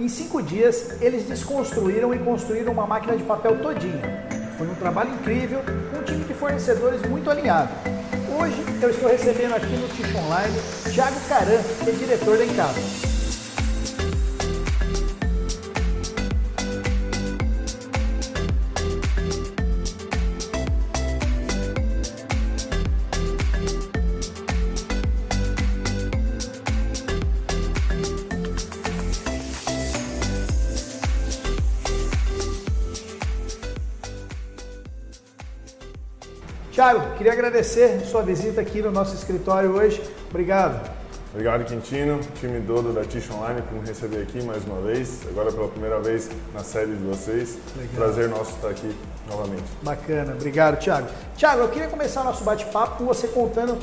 Em cinco dias, eles desconstruíram e construíram uma máquina de papel todinha. Foi um trabalho incrível, com um time de fornecedores muito alinhado. Hoje eu estou recebendo aqui no Ticho Online Thiago Caran, que é diretor da Encapa. Thiago, queria agradecer sua visita aqui no nosso escritório hoje. Obrigado. Obrigado, Quintino, time todo da Tish Online por me receber aqui mais uma vez, agora pela primeira vez na série de vocês. Legal. Prazer nosso estar aqui novamente. Bacana, obrigado, Thiago. Thiago, eu queria começar nosso bate-papo com você contando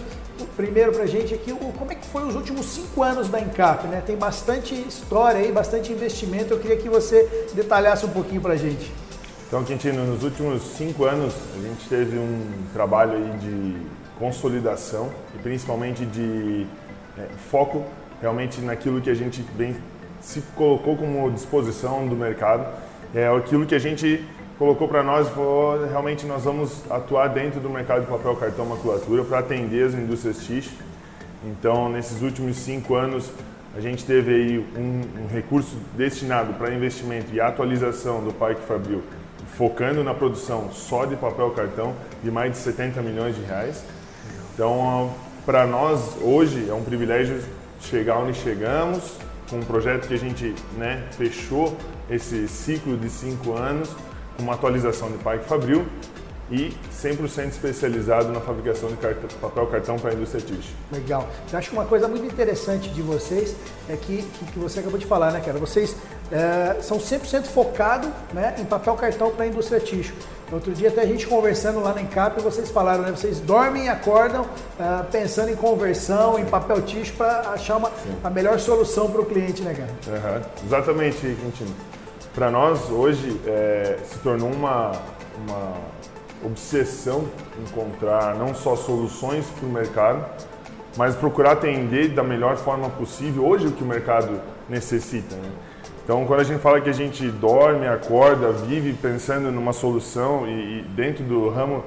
primeiro pra gente aqui como é que foi os últimos cinco anos da Encap, né? Tem bastante história aí, bastante investimento. Eu queria que você detalhasse um pouquinho pra gente. Então, Quintino, nos últimos cinco anos a gente teve um trabalho aí de consolidação e principalmente de é, foco realmente naquilo que a gente bem se colocou como disposição do mercado. É aquilo que a gente colocou para nós realmente nós vamos atuar dentro do mercado de papel, cartão, maculatura para atender as indústrias tixo. Então, nesses últimos cinco anos a gente teve aí um, um recurso destinado para investimento e atualização do Parque Fabril focando na produção só de papel cartão de mais de 70 milhões de reais. Então, para nós hoje é um privilégio chegar onde chegamos com um projeto que a gente né, fechou esse ciclo de cinco anos com uma atualização de Parque Fabril e 100% especializado na fabricação de cartão, papel cartão para a indústria tixo. Legal. Eu acho que uma coisa muito interessante de vocês é que, que, você acabou de falar, né, cara? Vocês é, são 100% focados né, em papel cartão para a indústria tixo. Outro dia até a gente conversando lá na Encap, vocês falaram, né? Vocês dormem e acordam uh, pensando em conversão, em papel tixo para achar uma, a melhor solução para o cliente, né, cara? Uhum. Exatamente, Quintino. Para nós, hoje, é, se tornou uma, uma obsessão encontrar não só soluções para o mercado, mas procurar atender da melhor forma possível hoje o que o mercado necessita. Né? Então, quando a gente fala que a gente dorme, acorda, vive pensando numa solução e, e dentro do ramo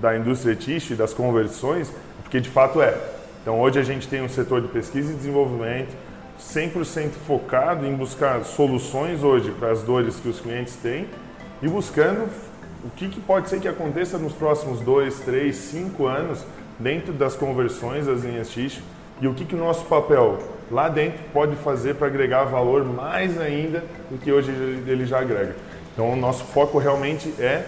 da indústria tixo e das conversões, porque de fato é. Então, hoje a gente tem um setor de pesquisa e desenvolvimento 100% focado em buscar soluções hoje para as dores que os clientes têm e buscando o que, que pode ser que aconteça nos próximos dois, três, cinco anos dentro das conversões das linhas X e o que, que o nosso papel lá dentro pode fazer para agregar valor mais ainda do que hoje ele já agrega. Então, o nosso foco realmente é,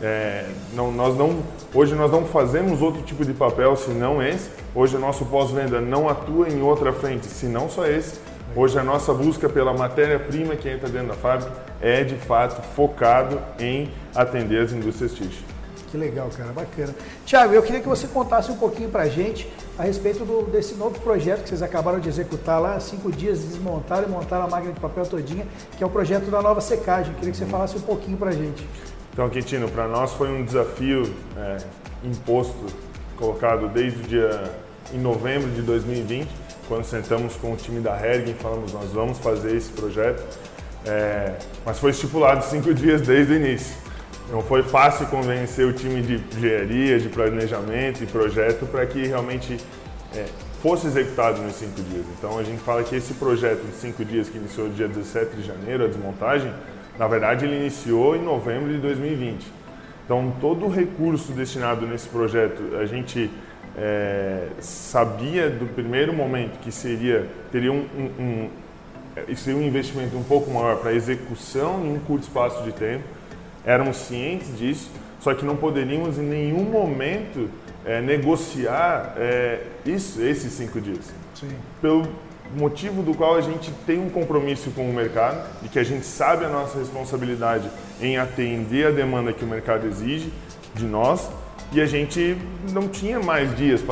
é não, nós não, hoje nós não fazemos outro tipo de papel senão esse. Hoje o nosso pós-venda não atua em outra frente senão só esse. Hoje a nossa busca pela matéria-prima que entra dentro da fábrica é de fato focado em atender as indústrias tixo. Que legal, cara, bacana. Tiago, eu queria que você contasse um pouquinho para a gente a respeito do, desse novo projeto que vocês acabaram de executar lá, cinco dias desmontaram e montaram a máquina de papel todinha, que é o projeto da nova secagem. Eu queria que você falasse um pouquinho para a gente. Então, Quintino, para nós foi um desafio é, imposto, colocado desde o dia em novembro de 2020, quando sentamos com o time da Hergen, falamos nós vamos fazer esse projeto, é, mas foi estipulado cinco dias desde o início. Não foi fácil convencer o time de engenharia, de planejamento e projeto para que realmente é, fosse executado nos cinco dias. Então a gente fala que esse projeto de cinco dias, que iniciou dia 17 de janeiro, a desmontagem, na verdade ele iniciou em novembro de 2020. Então todo o recurso destinado nesse projeto, a gente é, sabia do primeiro momento que seria teria um, um, um, é, seria um investimento um pouco maior para execução em um curto espaço de tempo. Éramos cientes disso, só que não poderíamos em nenhum momento é, negociar é, isso, esses cinco dias. Sim. Pelo motivo do qual a gente tem um compromisso com o mercado e que a gente sabe a nossa responsabilidade em atender a demanda que o mercado exige de nós e a gente não tinha mais dias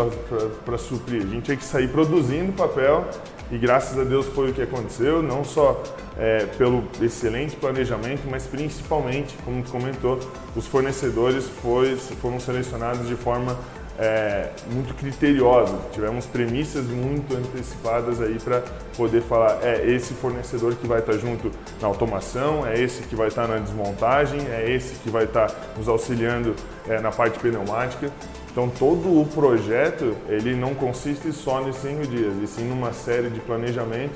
para suprir. A gente tinha que sair produzindo papel e graças a Deus foi o que aconteceu, não só é, pelo excelente planejamento, mas principalmente, como tu comentou, os fornecedores foi, foram selecionados de forma é, muito criteriosa, tivemos premissas muito antecipadas aí para poder falar é esse fornecedor que vai estar tá junto na automação, é esse que vai estar tá na desmontagem, é esse que vai estar tá nos auxiliando é, na parte pneumática. Então todo o projeto ele não consiste só nesses cinco dias, e sim numa série de planejamento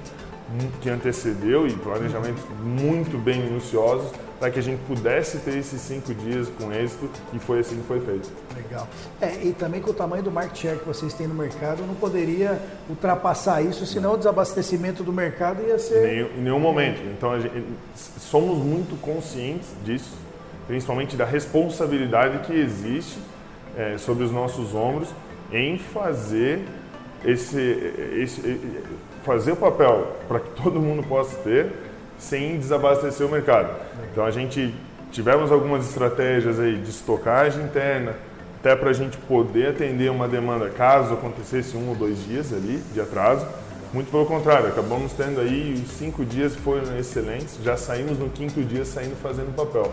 que antecedeu e planejamentos muito bem minuciosos para que a gente pudesse ter esses cinco dias com êxito e foi assim que foi feito. Legal. É, e também com o tamanho do market share que vocês têm no mercado, não poderia ultrapassar isso, senão o desabastecimento do mercado ia ser... Nenhum, em nenhum momento. Então, gente, somos muito conscientes disso, principalmente da responsabilidade que existe é, sobre os nossos ombros em fazer esse, esse fazer o papel para que todo mundo possa ter sem desabastecer o mercado. Então a gente tivemos algumas estratégias aí de estocagem interna, até para a gente poder atender uma demanda caso acontecesse um ou dois dias ali de atraso. Muito pelo contrário, acabamos tendo aí os cinco dias foram excelentes, já saímos no quinto dia saindo fazendo papel.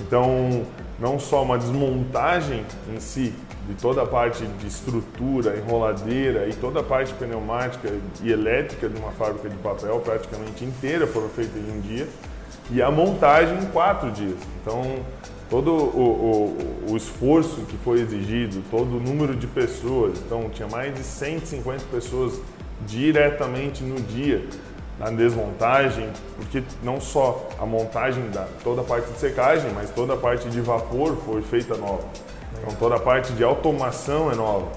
Então, não só uma desmontagem em si de toda a parte de estrutura, enroladeira e toda a parte pneumática e elétrica de uma fábrica de papel praticamente inteira foram feitas em um dia e a montagem em quatro dias. Então, todo o, o, o, esforço que foi exigido, todo o número de pessoas, então tinha mais de 150 pessoas diretamente no dia na desmontagem, porque não só a montagem da toda a parte de secagem, mas toda a parte de vapor foi feita nova. Então toda a parte de automação é nova.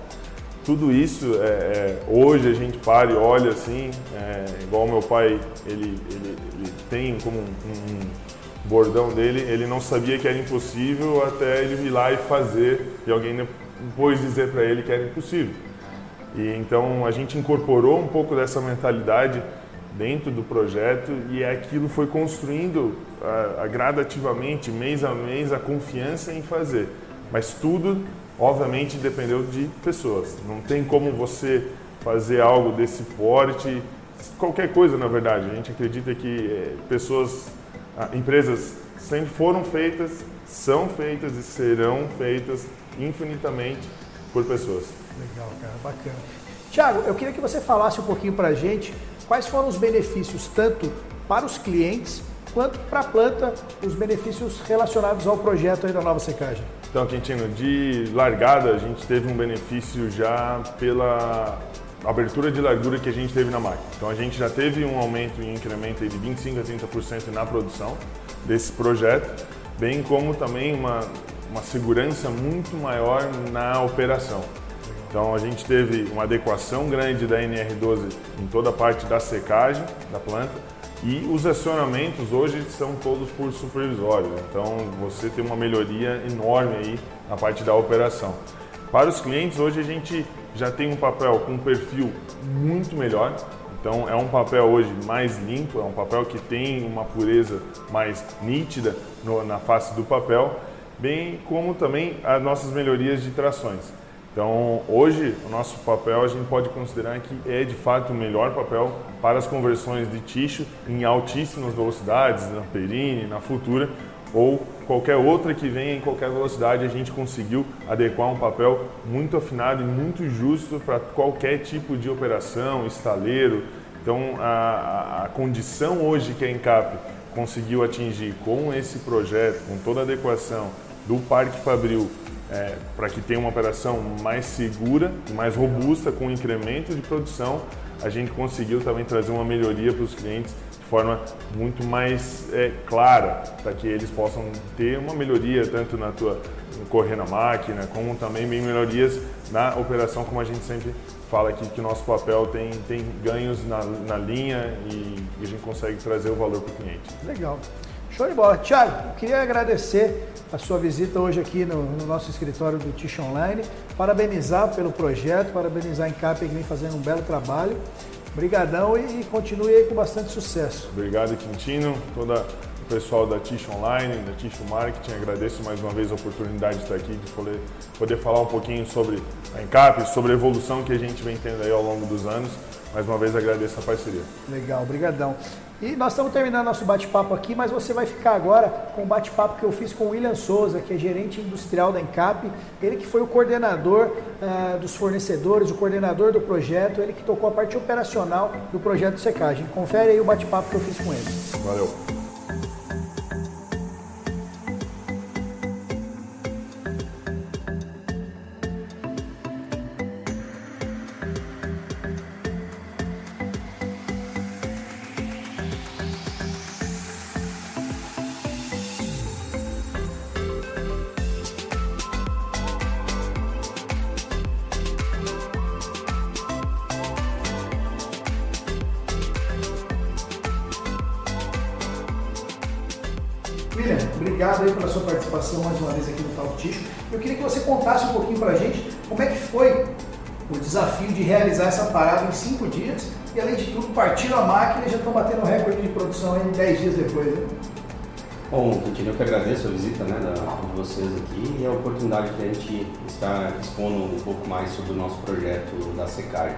Tudo isso é, é, hoje a gente para e olha assim, é, igual meu pai, ele, ele, ele tem como um, um, bordão dele, ele não sabia que era impossível até ele ir lá e fazer e alguém depois dizer para ele que era impossível. E então a gente incorporou um pouco dessa mentalidade dentro do projeto e aquilo foi construindo uh, gradativamente, mês a mês, a confiança em fazer. Mas tudo, obviamente, dependeu de pessoas. Não tem como você fazer algo desse porte, qualquer coisa, na verdade. A gente acredita que eh, pessoas, uh, empresas sempre foram feitas, são feitas e serão feitas infinitamente por pessoas. Legal, cara, bacana. Tiago, eu queria que você falasse um pouquinho para a gente quais foram os benefícios tanto para os clientes quanto para a planta, os benefícios relacionados ao projeto da nova secagem. Então, Quintino, de largada a gente teve um benefício já pela abertura de largura que a gente teve na máquina. Então a gente já teve um aumento e incremento de 25 a 30% na produção desse projeto, bem como também uma, uma segurança muito maior na operação. Então a gente teve uma adequação grande da NR12 em toda a parte da secagem da planta e os acionamentos hoje são todos por supervisório. Então você tem uma melhoria enorme aí na parte da operação. Para os clientes hoje a gente já tem um papel com um perfil muito melhor. Então é um papel hoje mais limpo, é um papel que tem uma pureza mais nítida no, na face do papel, bem como também as nossas melhorias de trações. Então, hoje, o nosso papel a gente pode considerar que é de fato o melhor papel para as conversões de ticho em altíssimas velocidades, na Perine, na Futura ou qualquer outra que venha em qualquer velocidade, a gente conseguiu adequar um papel muito afinado e muito justo para qualquer tipo de operação, estaleiro. Então, a, a condição hoje que a Encap conseguiu atingir com esse projeto, com toda a adequação do Parque Fabril é, para que tenha uma operação mais segura mais robusta com incremento de produção, a gente conseguiu também trazer uma melhoria para os clientes de forma muito mais é, clara, para que eles possam ter uma melhoria tanto na tua correr na máquina, como também bem melhorias na operação, como a gente sempre fala aqui que o nosso papel tem, tem ganhos na, na linha e, e a gente consegue trazer o valor para o cliente. Legal. Show de bola. Tiago, queria agradecer a sua visita hoje aqui no, no nosso escritório do Tish Online, parabenizar pelo projeto, parabenizar a Encap que vem fazendo um belo trabalho. Obrigadão e, e continue aí com bastante sucesso. Obrigado, Quintino, toda o pessoal da Tish Online, da Tish Marketing. Agradeço mais uma vez a oportunidade de estar aqui, de poder, poder falar um pouquinho sobre a Encap, sobre a evolução que a gente vem tendo aí ao longo dos anos. Mais uma vez agradeço a parceria. Legal, obrigadão. E nós estamos terminando nosso bate-papo aqui, mas você vai ficar agora com o bate-papo que eu fiz com o William Souza, que é gerente industrial da Encap, ele que foi o coordenador uh, dos fornecedores, o coordenador do projeto, ele que tocou a parte operacional do projeto de secagem. Confere aí o bate-papo que eu fiz com ele. Valeu. Obrigado aí pela sua participação mais uma vez aqui no Talk Ticho. Eu queria que você contasse um pouquinho para a gente como é que foi o desafio de realizar essa parada em cinco dias e, além de tudo, partiram a máquina e já estão batendo recorde de produção em dez dias depois. Né? Bom, eu que agradeço a visita né, de vocês aqui e a oportunidade de a gente estar expondo um pouco mais sobre o nosso projeto da Secagem.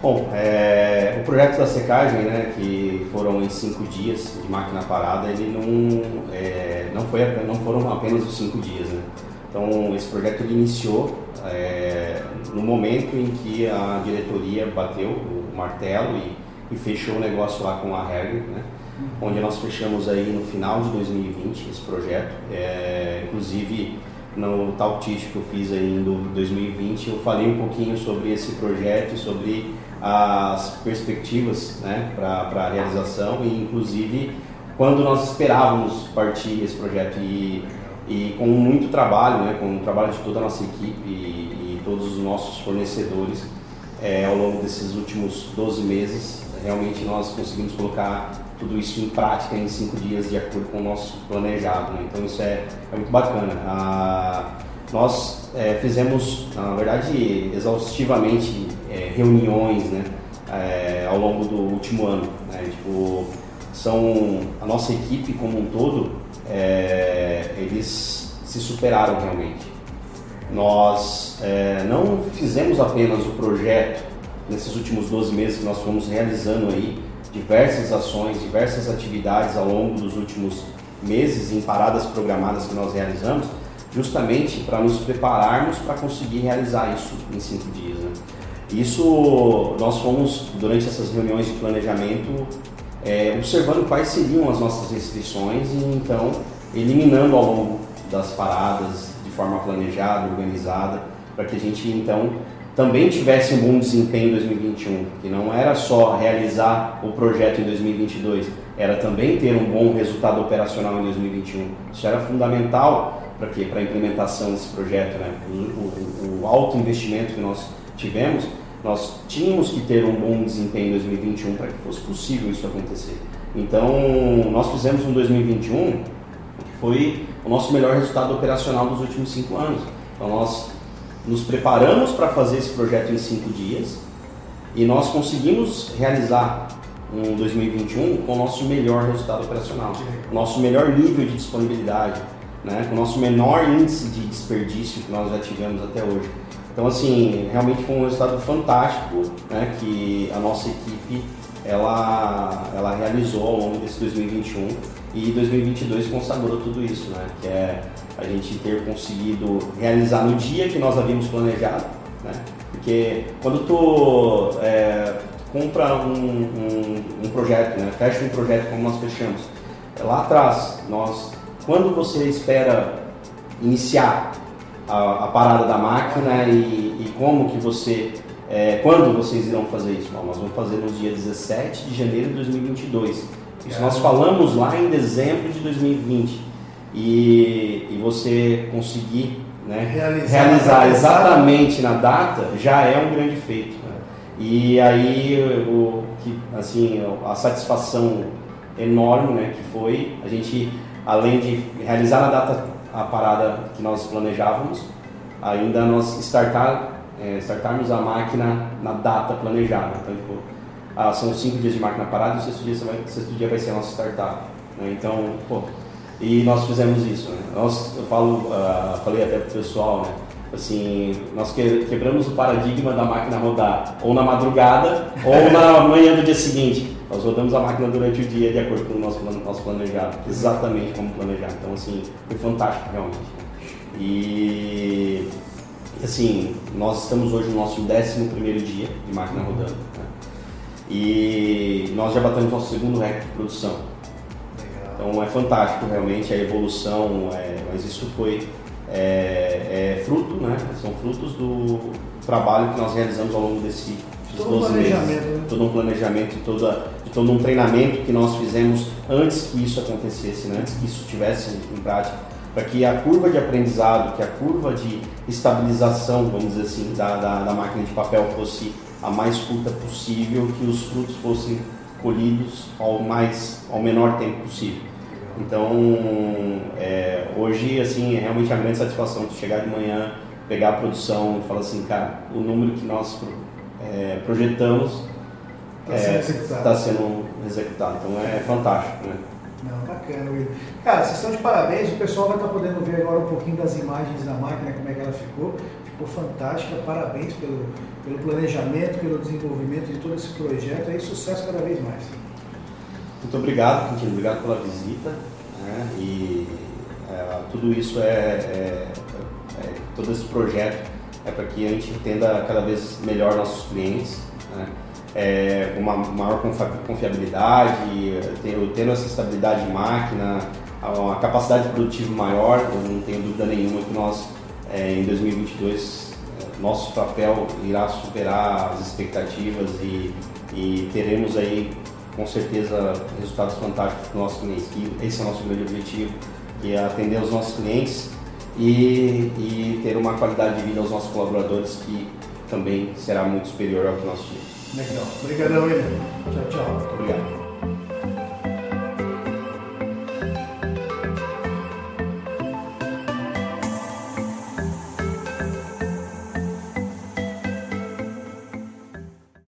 Bom, é, o projeto da secagem, né, que foram em cinco dias de máquina parada, ele não, é, não, foi, não foram apenas os cinco dias. Né? Então, esse projeto iniciou é, no momento em que a diretoria bateu o martelo e, e fechou o negócio lá com a Herger, né? onde nós fechamos aí no final de 2020 esse projeto. É, inclusive, no Talk que eu fiz aí em 2020, eu falei um pouquinho sobre esse projeto sobre as perspectivas né, para a realização e inclusive quando nós esperávamos partir esse projeto e, e com muito trabalho, né, com o trabalho de toda a nossa equipe e, e todos os nossos fornecedores é, ao longo desses últimos 12 meses, realmente nós conseguimos colocar tudo isso em prática em cinco dias de acordo com o nosso planejado. Né? Então isso é, é muito bacana. Ah, nós é, fizemos, na verdade, exaustivamente é, reuniões né, é, ao longo do último ano. Né, tipo, são a nossa equipe como um todo, é, eles se superaram realmente. Nós é, não fizemos apenas o projeto nesses últimos 12 meses que nós fomos realizando aí diversas ações, diversas atividades ao longo dos últimos meses em paradas programadas que nós realizamos, justamente para nos prepararmos para conseguir realizar isso em cinco dias. Isso nós fomos, durante essas reuniões de planejamento, é, observando quais seriam as nossas restrições e então eliminando ao longo das paradas de forma planejada, organizada, para que a gente então também tivesse um bom desempenho em 2021, que não era só realizar o projeto em 2022, era também ter um bom resultado operacional em 2021. Isso era fundamental para quê? Para a implementação desse projeto, né? O, o, o alto investimento que nós tivemos, nós tínhamos que ter um bom desempenho em 2021 para que fosse possível isso acontecer. Então, nós fizemos um 2021 que foi o nosso melhor resultado operacional dos últimos cinco anos. Então, nós nos preparamos para fazer esse projeto em cinco dias e nós conseguimos realizar um 2021 com o nosso melhor resultado operacional, nosso melhor nível de disponibilidade, né, com o nosso menor índice de desperdício que nós já tivemos até hoje. Então, assim, realmente foi um resultado fantástico né, que a nossa equipe ela, ela realizou ao longo desse 2021 e 2022 consagrou tudo isso, né, que é a gente ter conseguido realizar no dia que nós havíamos planejado, né, porque quando tu é, compra um, um, um, projeto, né, fecha um projeto como nós fechamos, lá atrás, nós, quando você espera iniciar a, a parada da máquina e, e como que você, é, quando vocês irão fazer isso? Bom, nós vamos fazer no dia 17 de janeiro de 2022. Isso nós falamos lá em dezembro de 2020. E, e você conseguir né, realizar, realizar exatamente na data já é um grande feito. Né? E aí o, que, assim, a satisfação enorme né, que foi a gente, além de realizar na data a parada que nós planejávamos, ainda nós startar, é, startarmos a máquina na data planejada. Então, tipo, ah, são cinco dias de máquina parada e o sexto dia, vai, sexto dia vai ser a nossa startup. Né? Então, pô, e nós fizemos isso. Né? Nós, eu falo, uh, falei até pro pessoal, né? assim, nós quebramos o paradigma da máquina rodar ou na madrugada ou na manhã do dia seguinte. Nós rodamos a máquina durante o dia de acordo com o nosso, nosso planejado, exatamente como planejado. Então, assim, foi fantástico realmente. E, assim, nós estamos hoje no nosso 11 dia de máquina rodando. Né? E nós já batemos nosso segundo recorde de produção. Então é fantástico realmente a evolução, é, mas isso foi é, é, fruto, né? São frutos do trabalho que nós realizamos ao longo desse todo 12 meses. Né? Todo um planejamento, toda, de todo um treinamento que nós fizemos antes que isso acontecesse, né? antes que isso estivesse em prática, para que a curva de aprendizado, que a curva de estabilização, vamos dizer assim, da, da, da máquina de papel fosse a mais curta possível, que os frutos fossem colhidos ao mais ao menor tempo possível. Então, é, hoje, assim, é realmente a grande satisfação de chegar de manhã, pegar a produção e falar assim, cara, o número que nós é, projetamos está é, sendo, tá sendo, executado. Então, é fantástico, né? Não, bacana, Will. Cara, vocês estão de parabéns. O pessoal vai estar podendo ver agora um pouquinho das imagens da máquina, como é que ela ficou. Ficou fantástica. Parabéns pelo, pelo planejamento, pelo desenvolvimento de todo esse projeto. E sucesso cada vez mais. Muito obrigado, Quintino. Obrigado pela visita. Né? E é, tudo isso é, é, é, Todo esse projeto é para que a gente entenda cada vez melhor nossos clientes. Né? É, uma maior confiabilidade, tendo essa estabilidade de máquina, uma capacidade produtiva maior, eu não tenho dúvida nenhuma que nós, é, em 2022, é, nosso papel irá superar as expectativas e, e teremos aí com certeza resultados fantásticos para os nossos clientes, esse é o nosso grande objetivo, que é atender os nossos clientes e, e ter uma qualidade de vida aos nossos colaboradores que também será muito superior ao que nós tínhamos. Legal. Obrigadão, William. Tchau, tchau. Obrigado.